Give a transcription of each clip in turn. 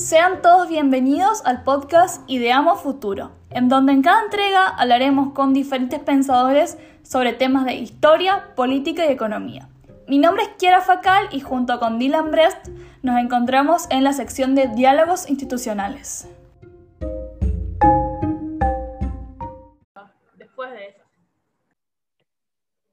Sean todos bienvenidos al podcast Ideamos Futuro, en donde en cada entrega hablaremos con diferentes pensadores sobre temas de historia, política y economía. Mi nombre es Kiara Facal y junto con Dylan Brest nos encontramos en la sección de Diálogos Institucionales. Después de eso.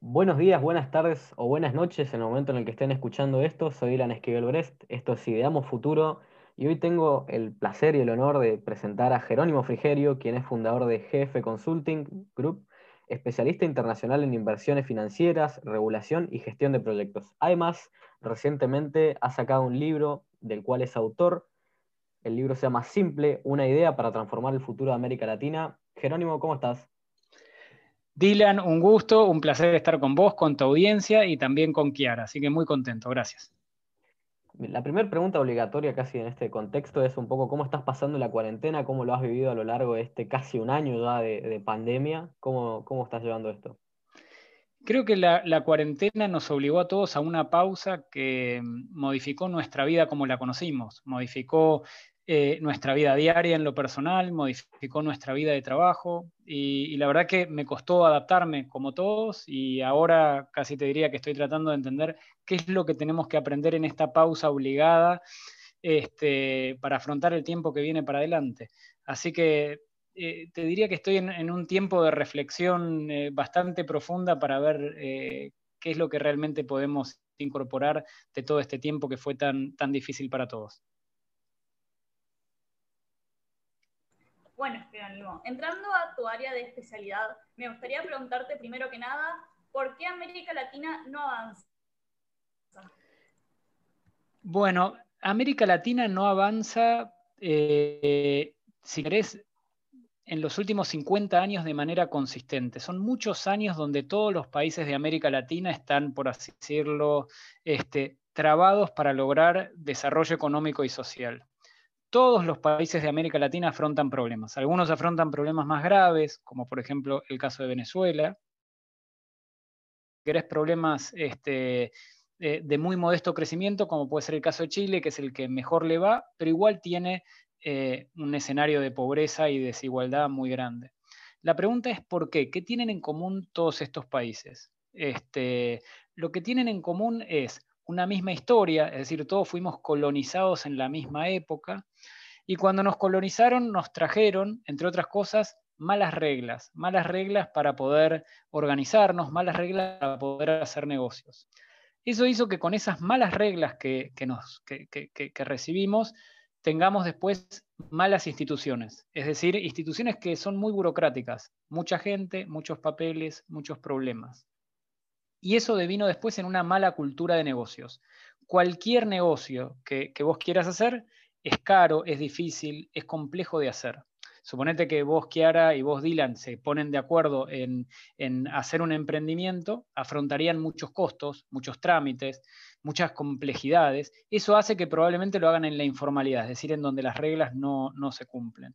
Buenos días, buenas tardes o buenas noches en el momento en el que estén escuchando esto. Soy Dylan Esquivel Brest, esto es Ideamos Futuro y hoy tengo el placer y el honor de presentar a Jerónimo Frigerio, quien es fundador de GF Consulting Group, especialista internacional en inversiones financieras, regulación y gestión de proyectos. Además, recientemente ha sacado un libro del cual es autor. El libro se llama Simple, una idea para transformar el futuro de América Latina. Jerónimo, ¿cómo estás? Dylan, un gusto, un placer estar con vos, con tu audiencia y también con Kiara, así que muy contento, gracias. La primera pregunta obligatoria casi en este contexto es un poco cómo estás pasando la cuarentena, cómo lo has vivido a lo largo de este casi un año ya de, pandemia, ¿Cómo, ¿cómo estás llevando esto? Creo que la, la, cuarentena nos obligó a todos a una pausa que modificó nuestra vida como la conocimos, modificó eh, nuestra vida diaria en lo personal, modificó nuestra vida de trabajo y, la verdad que me costó adaptarme como todos y ahora casi te diría que estoy tratando de entender qué es lo que tenemos que aprender en esta pausa obligada este, para afrontar el tiempo que viene para adelante. Así que eh, te diría que estoy en, un tiempo de reflexión eh, bastante profunda para ver qué es lo que realmente podemos incorporar de todo este tiempo que fue tan, tan difícil para todos. Bueno, Jerónimo, entrando a tu área de especialidad, me gustaría preguntarte primero que nada, ¿por qué América Latina no avanza? Bueno, América Latina no avanza, eh, si querés, en los últimos 50 años de manera consistente. Son muchos años donde todos los países de América Latina están, por así decirlo, este, trabados para lograr desarrollo económico y social todos los países de América Latina afrontan problemas. Algunos afrontan problemas más graves, como por ejemplo el caso de Venezuela. Querés problemas este, de, muy modesto crecimiento, como puede ser el caso de Chile, que es el que mejor le va, pero igual tiene eh, un escenario de pobreza y desigualdad muy grande. La pregunta es ¿por qué? ¿Qué tienen en común todos estos países? Este, lo que tienen en común es una misma historia, es decir, todos fuimos colonizados en la misma época, y cuando nos colonizaron nos trajeron, entre otras cosas, malas reglas, malas reglas para poder organizarnos, malas reglas para poder hacer negocios. Eso hizo que con esas malas reglas que, nos, que recibimos, tengamos después malas instituciones, es decir, instituciones que son muy burocráticas, mucha gente, muchos papeles, muchos problemas. Y eso devino después en una mala cultura de negocios. Cualquier negocio que, vos quieras hacer es caro, es difícil, es complejo de hacer. Suponete que vos, Kiara, y vos, Dylan, se ponen de acuerdo en, en, hacer un emprendimiento, afrontarían muchos costos, muchos trámites, muchas complejidades. Eso hace que probablemente lo hagan en la informalidad, es decir, en donde las reglas no, no se cumplen.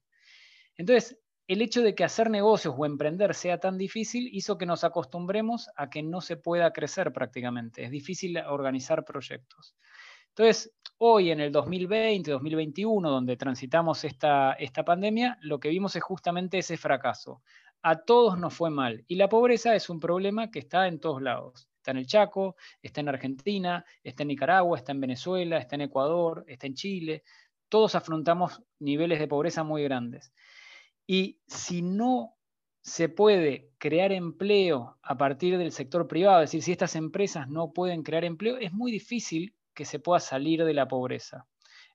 Entonces, el hecho de que hacer negocios o emprender sea tan difícil hizo que nos acostumbremos a que no se pueda crecer prácticamente. Es difícil organizar proyectos. Entonces, hoy en el 2020, 2021, donde transitamos esta, esta pandemia, lo que vimos es justamente ese fracaso. A todos nos fue mal. Y la pobreza es un problema que está en todos lados. Está en el Chaco, está en Argentina, está en Nicaragua, está en Venezuela, está en Ecuador, está en Chile. Todos afrontamos niveles de pobreza muy grandes. Y si no se puede crear empleo a partir del sector privado, es decir, si estas empresas no pueden crear empleo, es muy difícil que se pueda salir de la pobreza.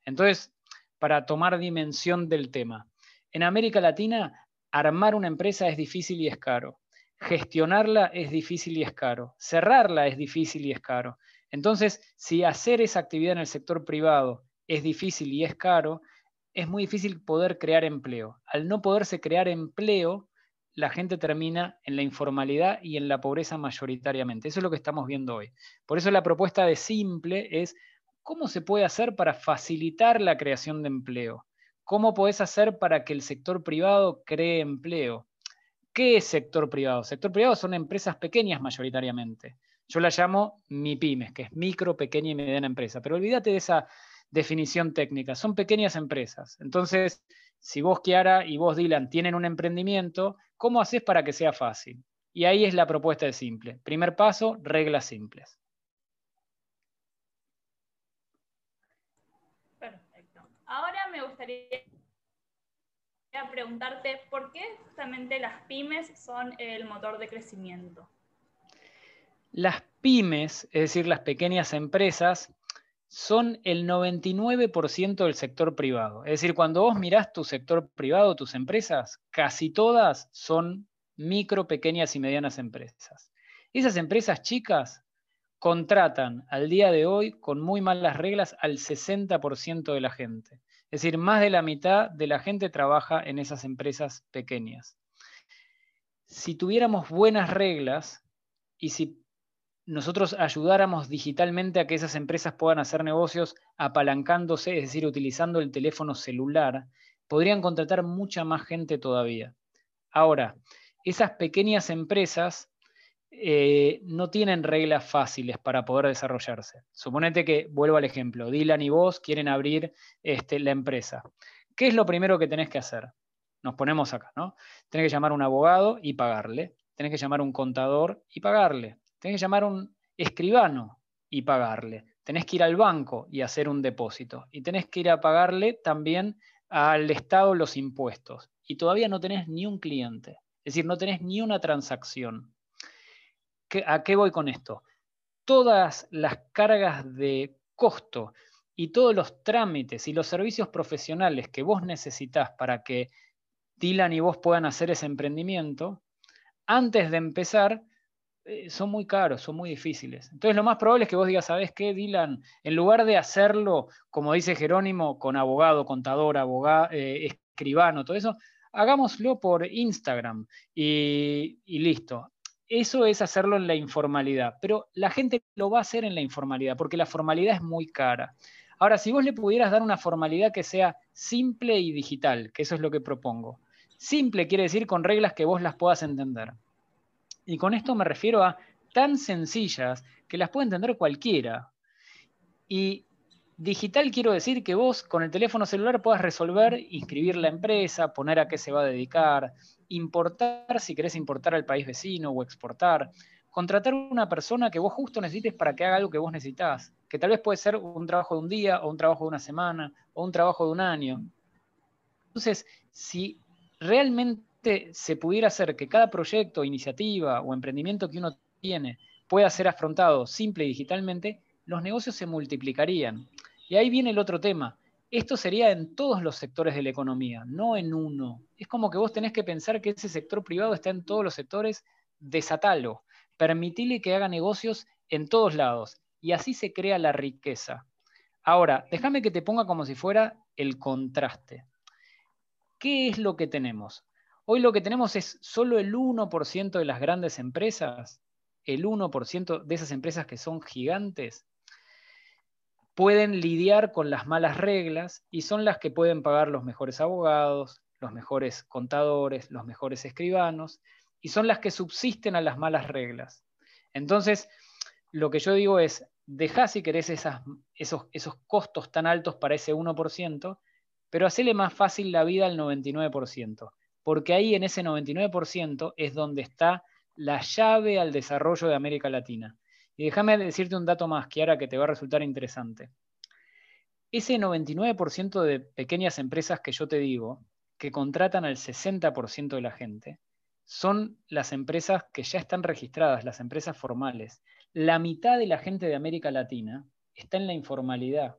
Entonces, para tomar dimensión del tema, en América Latina, armar una empresa es difícil y es caro. Gestionarla es difícil y es caro. Cerrarla es difícil y es caro. Entonces, si hacer esa actividad en el sector privado es difícil y es caro, es muy difícil poder crear empleo. Al no poderse crear empleo, la gente termina en la informalidad y en la pobreza mayoritariamente. Eso es lo que estamos viendo hoy. Por eso la propuesta de Simple es cómo se puede hacer para facilitar la creación de empleo. ¿Cómo podés hacer para que el sector privado cree empleo? ¿Qué es sector privado? Sector privado son empresas pequeñas mayoritariamente. Yo la llamo MIPIMES, que es micro, pequeña y mediana empresa. Pero olvídate de esa definición técnica, son pequeñas empresas. Entonces, si vos, Kiara, y vos, Dylan, tienen un emprendimiento, ¿cómo haces para que sea fácil? Y ahí es la propuesta de simple. Primer paso, reglas simples. Perfecto. Ahora me gustaría preguntarte por qué justamente las pymes son el motor de crecimiento. Las pymes, es decir, las pequeñas empresas, son el 99% del sector privado. Es decir, cuando vos mirás tu sector privado, tus empresas, casi todas son micro, pequeñas y medianas empresas. Esas empresas chicas contratan al día de hoy con muy malas reglas al 60% de la gente. Es decir, más de la mitad de la gente trabaja en esas empresas pequeñas. Si tuviéramos buenas reglas y si nosotros ayudáramos digitalmente a que esas empresas puedan hacer negocios apalancándose, es decir, utilizando el teléfono celular, podrían contratar mucha más gente todavía. Ahora, esas pequeñas empresas eh, no tienen reglas fáciles para poder desarrollarse. Suponete que, vuelvo al ejemplo, Dylan y vos quieren abrir este, la empresa. ¿Qué es lo primero que tenés que hacer? Nos ponemos acá, ¿no? Tenés que llamar a un abogado y pagarle. Tenés que llamar a un contador y pagarle. Tenés que llamar a un escribano y pagarle. Tenés que ir al banco y hacer un depósito. Y tenés que ir a pagarle también al Estado los impuestos. Y todavía no tenés ni un cliente. Es decir, no tenés ni una transacción. ¿A qué voy con esto? Todas las cargas de costo y todos los trámites y los servicios profesionales que vos necesitas para que Dylan y vos puedan hacer ese emprendimiento, antes de empezar, son muy caros, son muy difíciles. Entonces lo más probable es que vos digas, ¿sabes qué, Dylan? En lugar de hacerlo, como dice Jerónimo, con abogado, contador, abogado, eh, escribano, todo eso, hagámoslo por Instagram y, listo. Eso es hacerlo en la informalidad, pero la gente lo va a hacer en la informalidad porque la formalidad es muy cara. Ahora, si vos le pudieras dar una formalidad que sea simple y digital, que eso es lo que propongo. Simple quiere decir con reglas que vos las puedas entender. Y con esto me refiero a tan sencillas que las puede entender cualquiera. Y Digital quiero decir que vos con el teléfono celular puedas resolver, inscribir la empresa, poner a qué se va a dedicar, importar si querés importar al país vecino o exportar, contratar una persona que vos justo necesites para que haga algo que vos necesitas, que tal vez puede ser un trabajo de un día o un trabajo de una semana o un trabajo de un año. Entonces, si realmente se pudiera hacer que cada proyecto, iniciativa o emprendimiento que uno tiene pueda ser afrontado simple y digitalmente, los negocios se multiplicarían. Y ahí viene el otro tema. Esto sería en todos los sectores de la economía, no en uno. Es como que vos tenés que pensar que ese sector privado está en todos los sectores, desatalo, permitile que haga negocios en todos lados. Y así se crea la riqueza. Ahora, déjame que te ponga como si fuera el contraste. ¿Qué es lo que tenemos? Hoy lo que tenemos es solo el 1% de las grandes empresas, el 1% de esas empresas que son gigantes, pueden lidiar con las malas reglas y son las que pueden pagar los mejores abogados, los mejores contadores, los mejores escribanos, y son las que subsisten a las malas reglas. Entonces, lo que yo digo es, deja si querés esos, esos costos tan altos para ese 1%, pero hacele más fácil la vida al 99%, porque ahí en ese 99% es donde está la llave al desarrollo de América Latina. Y déjame decirte un dato más, Kiara, que te va a resultar interesante. Ese 99% de pequeñas empresas que yo te digo, que contratan al 60% de la gente, son las empresas que ya están registradas, las empresas formales. La mitad de la gente de América Latina está en la informalidad.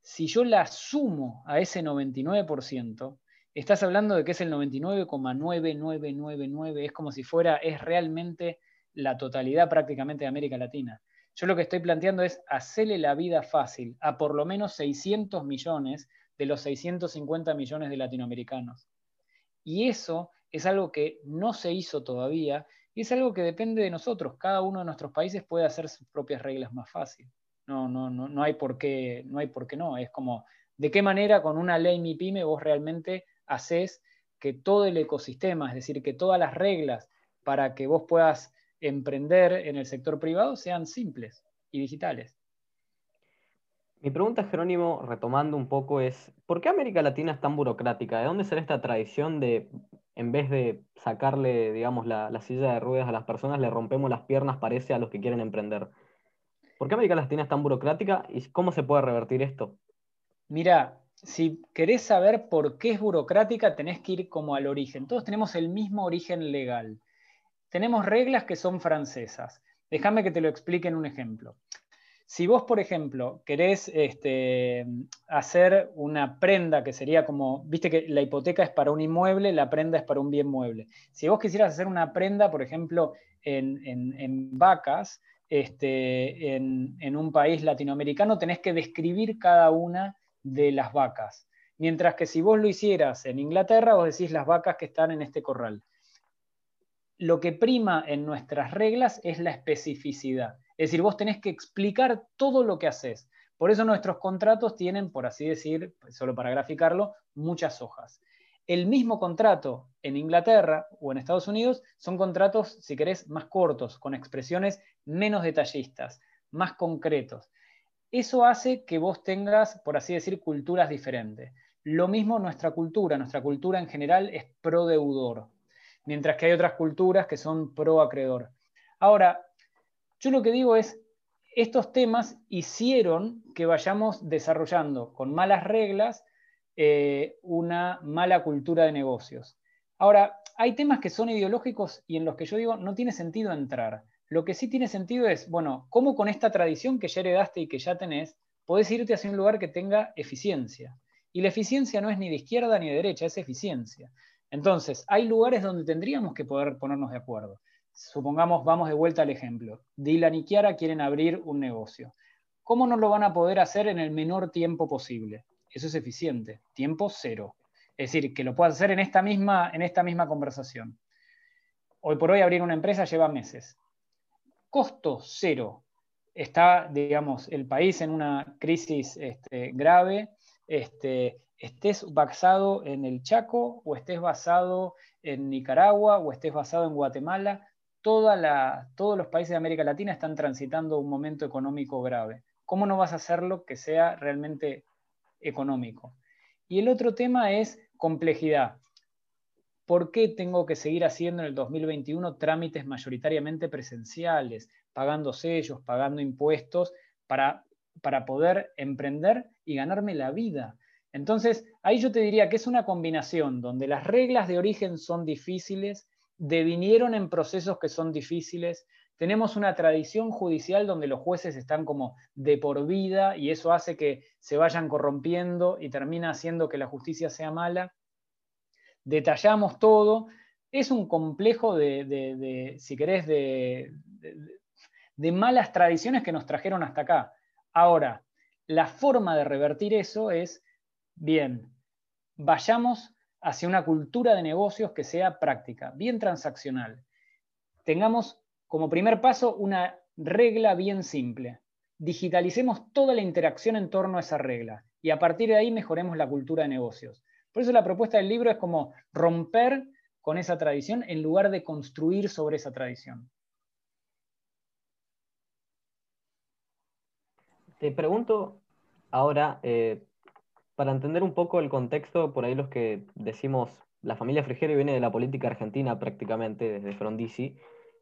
Si yo la sumo a ese 99%, estás hablando de que es el 99,9999, es como si fuera, es realmente la totalidad prácticamente de América Latina. Yo lo que estoy planteando es hacerle la vida fácil a por lo menos 600 millones de los 650 millones de latinoamericanos. Y eso es algo que no se hizo todavía y es algo que depende de nosotros. Cada uno de nuestros países puede hacer sus propias reglas más fácil. No, no, no, no hay por qué, no hay por qué no. Es como, ¿de qué manera con una ley MIPYME vos realmente haces que todo el ecosistema, es decir, que todas las reglas para que vos puedas emprender en el sector privado sean simples y digitales. Mi pregunta, Jerónimo, retomando un poco, es, ¿por qué América Latina es tan burocrática? ¿De dónde sale esta tradición de, en vez de sacarle, digamos, la, silla de ruedas a las personas, le rompemos las piernas, parece, a los que quieren emprender? ¿Por qué América Latina es tan burocrática y cómo se puede revertir esto? Mira, si querés saber por qué es burocrática, tenés que ir como al origen. Todos tenemos el mismo origen legal. Tenemos reglas que son francesas. Déjame que te lo explique en un ejemplo. Si vos, por ejemplo, querés este, hacer una prenda que sería como, viste que la hipoteca es para un inmueble, la prenda es para un bien mueble. Si vos quisieras hacer una prenda, por ejemplo, en, vacas, este, en, un país latinoamericano, tenés que describir cada una de las vacas. Mientras que si vos lo hicieras en Inglaterra, vos decís las vacas que están en este corral. Lo que prima en nuestras reglas es la especificidad. Es decir, vos tenés que explicar todo lo que haces. Por eso nuestros contratos tienen, por así decir, solo para graficarlo, muchas hojas. El mismo contrato en Inglaterra o en Estados Unidos son contratos, si querés, más cortos, con expresiones menos detallistas, más concretos. Eso hace que vos tengas, por así decir, culturas diferentes. Lo mismo nuestra cultura, nuestra cultura en general es pro deudor, mientras que hay otras culturas que son pro acreedor. Ahora, yo lo que digo es, estos temas hicieron que vayamos desarrollando con malas reglas eh, una mala cultura de negocios. Ahora, hay temas que son ideológicos y en los que yo digo no tiene sentido entrar. Lo que sí tiene sentido es, bueno, ¿cómo con esta tradición que ya heredaste y que ya tenés, podés irte hacia un lugar que tenga eficiencia? Y la eficiencia no es ni de izquierda ni de derecha, es eficiencia. Entonces, hay lugares donde tendríamos que poder ponernos de acuerdo supongamos, vamos de vuelta al ejemplo. Dylan y Kiara quieren abrir un negocio. ¿Cómo no lo van a poder hacer en el menor tiempo posible? Eso es eficiente. Tiempo cero. Es decir, que lo puedas hacer en esta misma, en esta misma conversación. Hoy por hoy abrir una empresa lleva meses. Costo cero. Está, digamos, el país en una crisis este, grave. Este, estés basado en el Chaco o estés basado en Nicaragua o estés basado en Guatemala, todos los países de América Latina están transitando un momento económico grave. ¿Cómo no vas a hacerlo que sea realmente económico? Y el otro tema es complejidad. ¿Por qué tengo que seguir haciendo en el 2021 trámites mayoritariamente presenciales, pagando sellos, pagando impuestos para, para poder emprender y ganarme la vida? Entonces, ahí yo te diría que es una combinación donde las reglas de origen son difíciles, devinieron en procesos que son difíciles. Tenemos una tradición judicial donde los jueces están como de por vida y eso hace que se vayan corrompiendo y termina haciendo que la justicia sea mala. Detallamos todo. Es un complejo de, si querés, de, malas tradiciones que nos trajeron hasta acá. Ahora, la forma de revertir eso es, bien, vayamos hacia una cultura de negocios que sea práctica, bien transaccional. Tengamos como primer paso una regla bien simple. Digitalicemos toda la interacción en torno a esa regla y a partir de ahí mejoremos la cultura de negocios. Por eso la propuesta del libro es como romper con esa tradición en lugar de construir sobre esa tradición. Te pregunto ahora, eh, para entender un poco el contexto, por ahí los que decimos, la familia Frigerio viene de la política argentina prácticamente, desde Frondizi,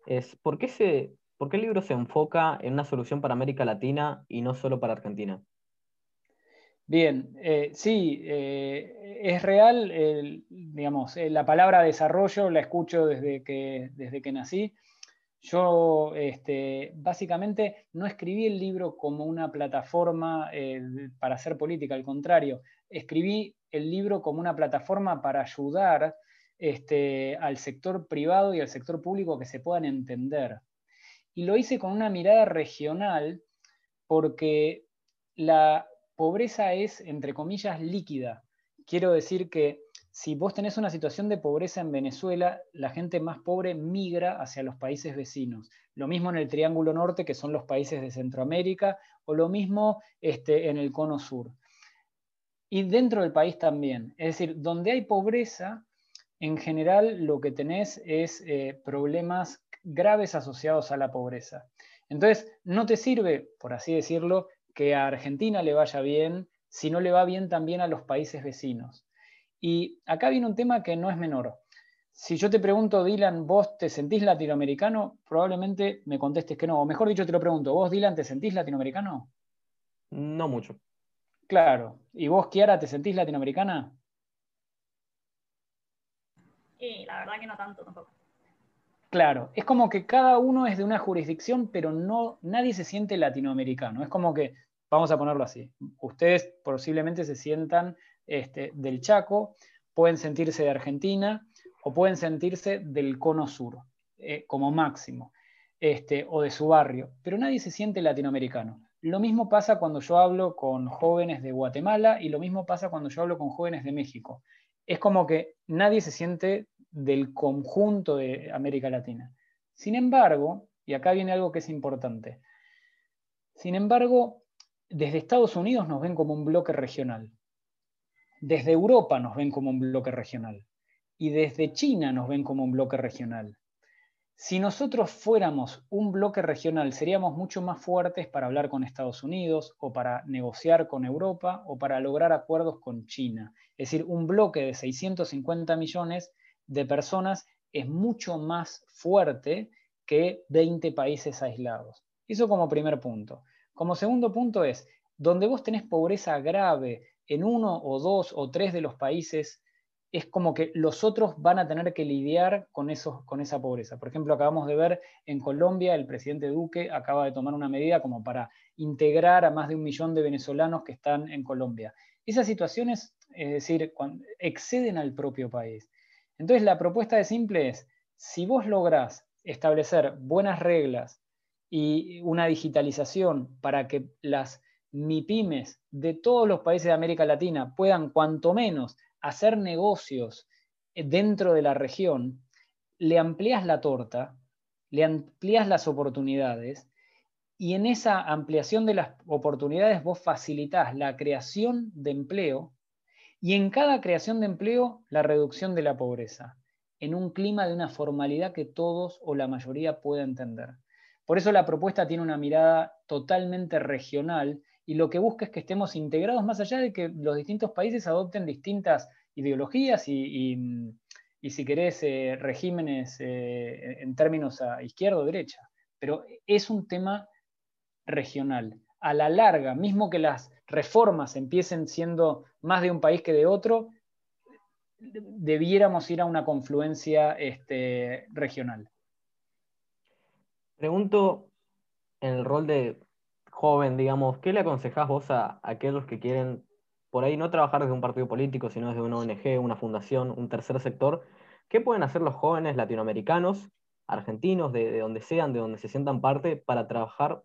es ¿por qué, se, ¿por qué el libro se enfoca en una solución para América Latina y no solo para Argentina? Bien, eh, sí, eh, es real, digamos, eh, la palabra desarrollo la escucho desde que, desde que nací. Yo este, básicamente no escribí el libro como una plataforma para hacer política, al contrario, escribí el libro como una plataforma para ayudar este, al sector privado y al sector público que se puedan entender. Y lo hice con una mirada regional porque la pobreza es, entre comillas, líquida. Quiero decir que si vos tenés una situación de pobreza en Venezuela, la gente más pobre migra hacia los países vecinos. Lo mismo en el Triángulo Norte, que son los países de Centroamérica, o lo mismo este, en el Cono Sur. Y dentro del país también. Es decir, donde hay pobreza, en general lo que tenés es eh, problemas graves asociados a la pobreza. Entonces, no te sirve, por así decirlo, que a Argentina le vaya bien si no le va bien también a los países vecinos. Y acá viene un tema que no es menor. Si yo te pregunto, Dylan, ¿vos te sentís latinoamericano? Probablemente me contestes que no. O mejor dicho, te lo pregunto, ¿vos, Dylan, te sentís latinoamericano? No mucho. Claro. ¿Y vos, Kiara, te sentís latinoamericana? Y la verdad que no tanto tampoco. Claro, es como que cada uno es de una jurisdicción, pero no, nadie se siente latinoamericano. Es como que, vamos a ponerlo así, ustedes posiblemente se sientan este, del Chaco, pueden sentirse de Argentina o pueden sentirse del Cono Sur, eh, como máximo, este, o de su barrio, pero nadie se siente latinoamericano. Lo mismo pasa cuando yo hablo con jóvenes de Guatemala y lo mismo pasa cuando yo hablo con jóvenes de México. Es como que nadie se siente del conjunto de América Latina. Sin embargo, y acá viene algo que es importante, sin embargo, desde Estados Unidos nos ven como un bloque regional, desde Europa nos ven como un bloque regional y desde China nos ven como un bloque regional. Si nosotros fuéramos un bloque regional, seríamos mucho más fuertes para hablar con Estados Unidos o para negociar con Europa o para lograr acuerdos con China. Es decir, un bloque de 650 millones de personas es mucho más fuerte que 20 países aislados. Eso como primer punto. Como segundo punto es, donde vos tenés pobreza grave en uno o dos o tres de los países, es como que los otros van a tener que lidiar con, eso, con esa pobreza. Por ejemplo, acabamos de ver en Colombia, el presidente Duque acaba de tomar una medida como para integrar a más de un millón de venezolanos que están en Colombia. Esas situaciones, es decir, exceden al propio país. Entonces la propuesta de simple es, si vos lográs establecer buenas reglas y una digitalización para que las MIPIMES de todos los países de América Latina puedan cuanto menos hacer negocios dentro de la región, le amplías la torta, le amplías las oportunidades y en esa ampliación de las oportunidades vos facilitas la creación de empleo y en cada creación de empleo la reducción de la pobreza, en un clima de una formalidad que todos o la mayoría pueda entender. Por eso la propuesta tiene una mirada totalmente regional y lo que busca es que estemos integrados más allá de que los distintos países adopten distintas ideologías y, si querés, eh, regímenes eh, en términos a izquierda o derecha. Pero es un tema regional. A la larga, mismo que las reformas empiecen siendo más de un país que de otro, debiéramos ir a una confluencia este, regional. Pregunto en el rol de joven, digamos, ¿qué le aconsejás vos a, aquellos que quieren por ahí no trabajar desde un partido político, sino desde una ONG, una fundación, un tercer sector? ¿Qué pueden hacer los jóvenes latinoamericanos, argentinos, de, de donde sean, de donde se sientan parte, para trabajar,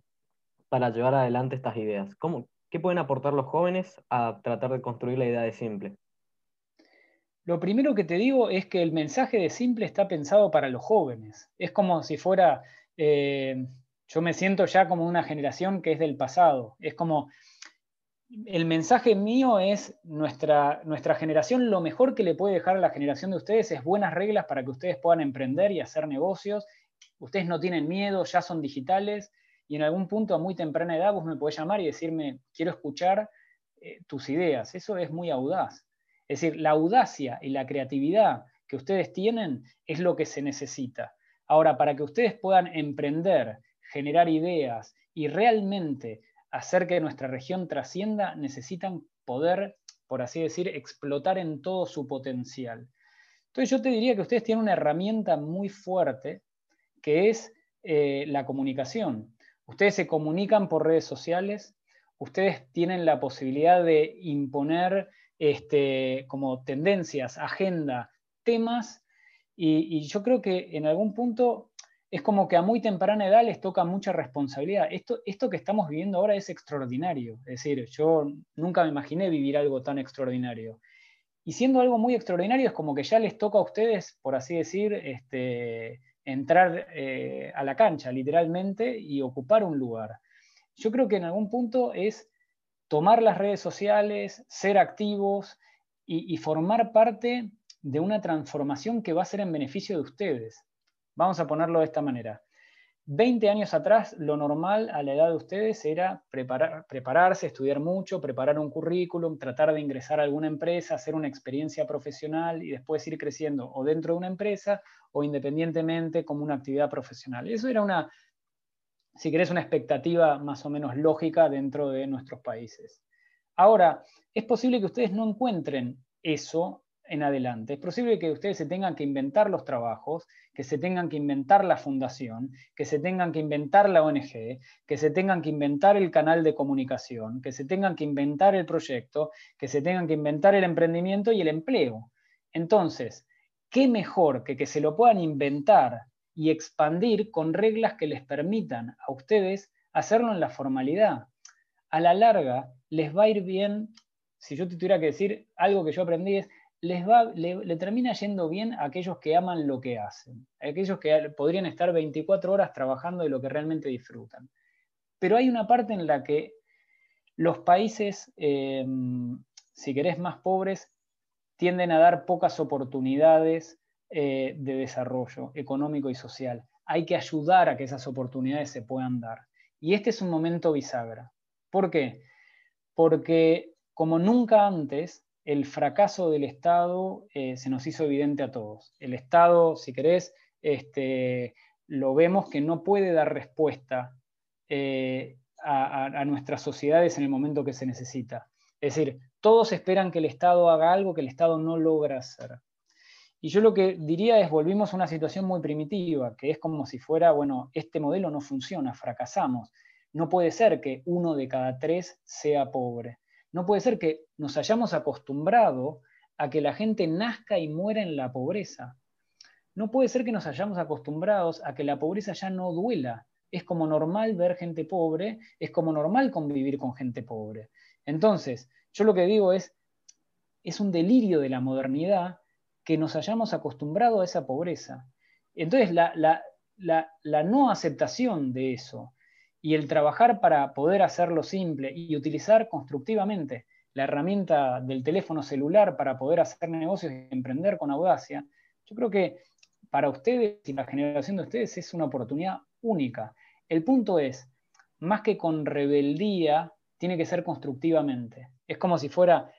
para llevar adelante estas ideas? ¿Cómo, ¿Qué pueden aportar los jóvenes a tratar de construir la idea de Simple? Lo primero que te digo es que el mensaje de Simple está pensado para los jóvenes. Es como si fuera, eh, yo me siento ya como una generación que es del pasado. Es como, el mensaje mío es nuestra, nuestra generación, lo mejor que le puede dejar a la generación de ustedes es buenas reglas para que ustedes puedan emprender y hacer negocios. Ustedes no tienen miedo, ya son digitales y en algún punto a muy temprana edad vos me podés llamar y decirme, quiero escuchar eh, tus ideas. Eso es muy audaz. Es decir, la audacia y la creatividad que ustedes tienen es lo que se necesita. Ahora, para que ustedes puedan emprender, generar ideas y realmente hacer que nuestra región trascienda, necesitan poder, por así decir, explotar en todo su potencial. Entonces yo te diría que ustedes tienen una herramienta muy fuerte que es eh, la comunicación. Ustedes se comunican por redes sociales, ustedes tienen la posibilidad de imponer este, como tendencias, agenda, temas, y, yo creo que en algún punto es como que a muy temprana edad les toca mucha responsabilidad. Esto, esto que estamos viviendo ahora es extraordinario, es decir, yo nunca me imaginé vivir algo tan extraordinario. Y siendo algo muy extraordinario es como que ya les toca a ustedes, por así decir, este, entrar eh, a la cancha literalmente y ocupar un lugar. Yo creo que en algún punto es tomar las redes sociales, ser activos y, formar parte de una transformación que va a ser en beneficio de ustedes. Vamos a ponerlo de esta manera. 20 años atrás, lo normal a la edad de ustedes era preparar, prepararse, estudiar mucho, preparar un currículum, tratar de ingresar a alguna empresa, hacer una experiencia profesional y después ir creciendo o dentro de una empresa o independientemente como una actividad profesional. Eso era una, si querés, una expectativa más o menos lógica dentro de nuestros países. Ahora, es posible que ustedes no encuentren eso en adelante. Es posible que ustedes se tengan que inventar los trabajos, que se tengan que inventar la fundación, que se tengan que inventar la ONG, que se tengan que inventar el canal de comunicación, que se tengan que inventar el proyecto, que se tengan que inventar el emprendimiento y el empleo. Entonces, ¿qué mejor que que se lo puedan inventar y expandir con reglas que les permitan a ustedes hacerlo en la formalidad? A la larga, les va a ir bien, si yo te tuviera que decir algo que yo aprendí es, les va, le, termina yendo bien a aquellos que aman lo que hacen, a aquellos que podrían estar 24 horas trabajando de lo que realmente disfrutan. Pero hay una parte en la que los países, eh, si querés, más pobres, tienden a dar pocas oportunidades eh, de desarrollo económico y social. Hay que ayudar a que esas oportunidades se puedan dar. Y este es un momento bisagra. ¿Por qué? Porque como nunca antes, el fracaso del Estado eh, se nos hizo evidente a todos. El Estado, si querés, este, lo vemos que no puede dar respuesta eh, a, nuestras sociedades en el momento que se necesita. Es decir, todos esperan que el Estado haga algo que el Estado no logra hacer. Y yo lo que diría es, volvimos a una situación muy primitiva, que es como si fuera, bueno, este modelo no funciona, fracasamos. No puede ser que uno de cada tres sea pobre. No puede ser que nos hayamos acostumbrado a que la gente nazca y muera en la pobreza. No puede ser que nos hayamos acostumbrado a que la pobreza ya no duela. Es como normal ver gente pobre, es como normal convivir con gente pobre. Entonces, yo lo que digo es, es un delirio de la modernidad que nos hayamos acostumbrado a esa pobreza. Entonces, la, la no aceptación de eso, y el trabajar para poder hacerlo simple y utilizar constructivamente la herramienta del teléfono celular para poder hacer negocios y emprender con audacia, yo creo que para ustedes y la generación de ustedes es una oportunidad única. El punto es, más que con rebeldía, tiene que ser constructivamente. Es como si fuera,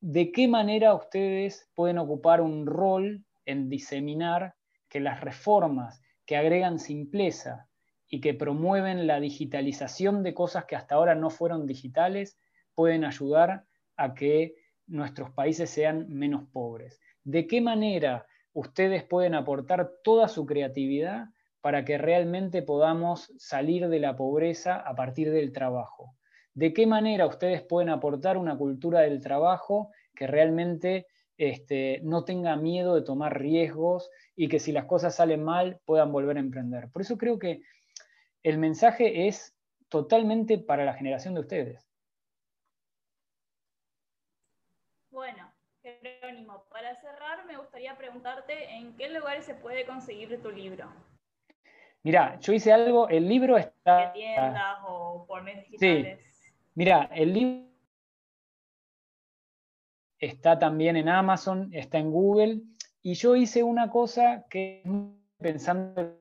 ¿de qué manera ustedes pueden ocupar un rol en diseminar que las reformas que agregan simpleza, y que promueven la digitalización de cosas que hasta ahora no fueron digitales, pueden ayudar a que nuestros países sean menos pobres. ¿De qué manera ustedes pueden aportar toda su creatividad para que realmente podamos salir de la pobreza a partir del trabajo? ¿De qué manera ustedes pueden aportar una cultura del trabajo que realmente este, no tenga miedo de tomar riesgos y que si las cosas salen mal puedan volver a emprender? Por eso creo que el mensaje es totalmente para la generación de ustedes. Bueno, Jerónimo, para cerrar me gustaría preguntarte en qué lugares se puede conseguir tu libro. Mira, yo hice algo, el libro está... ¿En tiendas o por medios digitales? Sí. Mira, el libro está también en Amazon, está en Google, y yo hice una cosa que pensando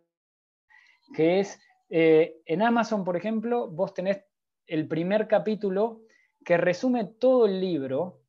que es eh, en Amazon, por ejemplo, vos tenés el primer capítulo que resume todo el libro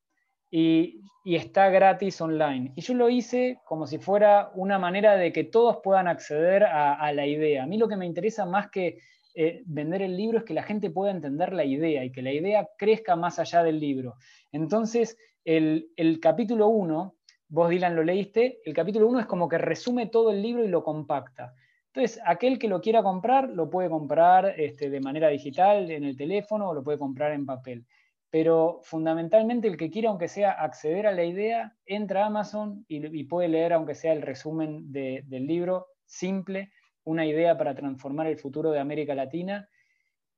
y, está gratis online. Y yo lo hice como si fuera una manera de que todos puedan acceder a, la idea. A mí lo que me interesa más que eh, vender el libro es que la gente pueda entender la idea y que la idea crezca más allá del libro. Entonces, el, el capítulo 1, vos Dylan lo leíste, el capítulo 1 es como que resume todo el libro y lo compacta. Entonces, aquel que lo quiera comprar, lo puede comprar este, de manera digital en el teléfono o lo puede comprar en papel. Pero fundamentalmente el que quiera, aunque sea acceder a la idea, entra a Amazon y, puede leer, aunque sea el resumen del libro, simple, una idea para transformar el futuro de América Latina.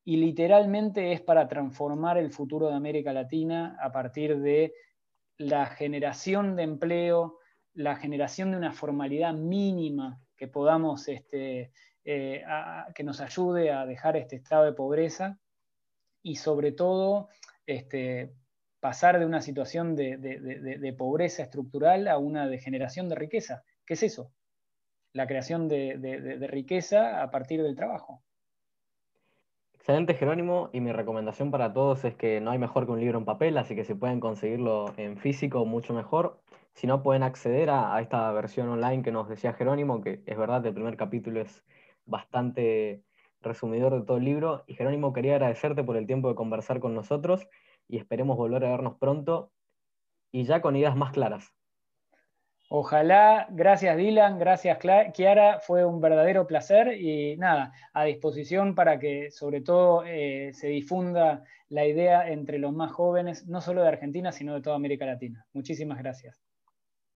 Y literalmente es para transformar el futuro de América Latina a partir de la generación de empleo, la generación de una formalidad mínima que podamos, este, eh, que nos ayude a dejar este estado de pobreza y sobre todo este, pasar de una situación de, pobreza estructural a una de generación de riqueza. ¿Qué es eso? la creación de, riqueza a partir del trabajo. Excelente Jerónimo, y mi recomendación para todos es que no hay mejor que un libro en papel, así que si pueden conseguirlo en físico, mucho mejor. Si no, pueden acceder a, esta versión online que nos decía Jerónimo, que es verdad, el primer capítulo es bastante resumidor de todo el libro. Y Jerónimo, quería agradecerte por el tiempo de conversar con nosotros y esperemos volver a vernos pronto y ya con ideas más claras. Ojalá, gracias Dylan, gracias Kiara, fue un verdadero placer y nada, a disposición para que sobre todo eh, se difunda la idea entre los más jóvenes, no solo de Argentina, sino de toda América Latina. Muchísimas gracias.